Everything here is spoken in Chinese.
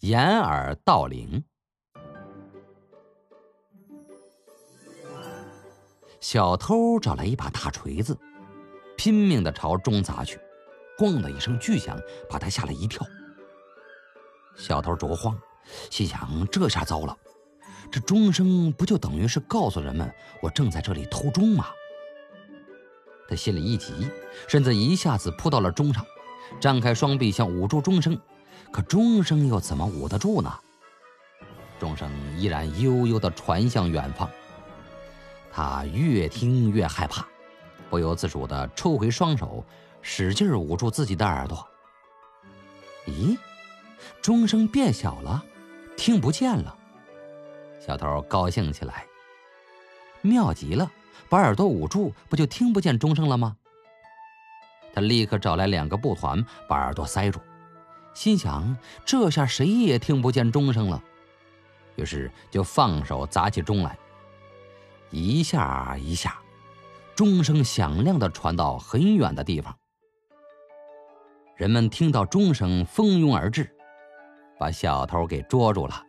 掩耳盗铃。小偷找来一把大锤子，拼命的朝钟砸去，咣的一声巨响，把他吓了一跳。小偷着慌，心想：这下糟了，这钟声不就等于是告诉人们我正在这里偷钟吗？他心里一急，身子一下子扑到了钟上，张开双臂想捂住钟声，可钟声又怎么捂得住呢？钟声依然悠悠地传向远方。他越听越害怕，不由自主地抽回双手，使劲捂住自己的耳朵。咦，钟声变小了，听不见了。小偷高兴起来，妙极了。把耳朵捂住，不就听不见钟声了吗？他立刻找来两个布团，把耳朵塞住，心想：这下谁也听不见钟声了。于是就放手砸起钟来，一下一下，钟声响亮的传到很远的地方。人们听到钟声，蜂拥而至，把小偷给捉住了。